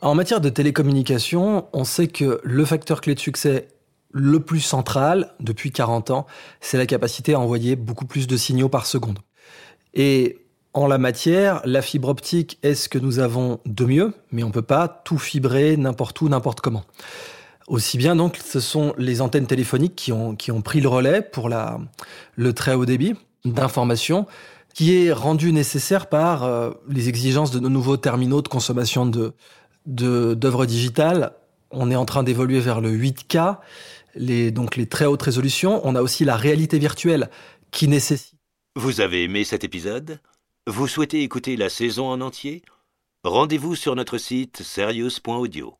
En matière de télécommunication, on sait que le facteur clé de succès le plus central depuis 40 ans, c'est la capacité à envoyer beaucoup plus de signaux par seconde. Et en la matière, la fibre optique est ce que nous avons de mieux, mais on ne peut pas tout fibrer n'importe où, n'importe comment. Aussi bien donc, ce sont les antennes téléphoniques qui ont, pris le relais pour le très haut débit d'information, qui est rendu nécessaire par euh, les exigences de nos nouveaux terminaux de consommation de, d'œuvres digitales. On est en train d'évoluer vers le 8K, les, donc les très hautes résolutions. On a aussi la réalité virtuelle qui nécessite. Vous avez aimé cet épisode? Vous souhaitez écouter la saison en entier? Rendez-vous sur notre site serious.audio.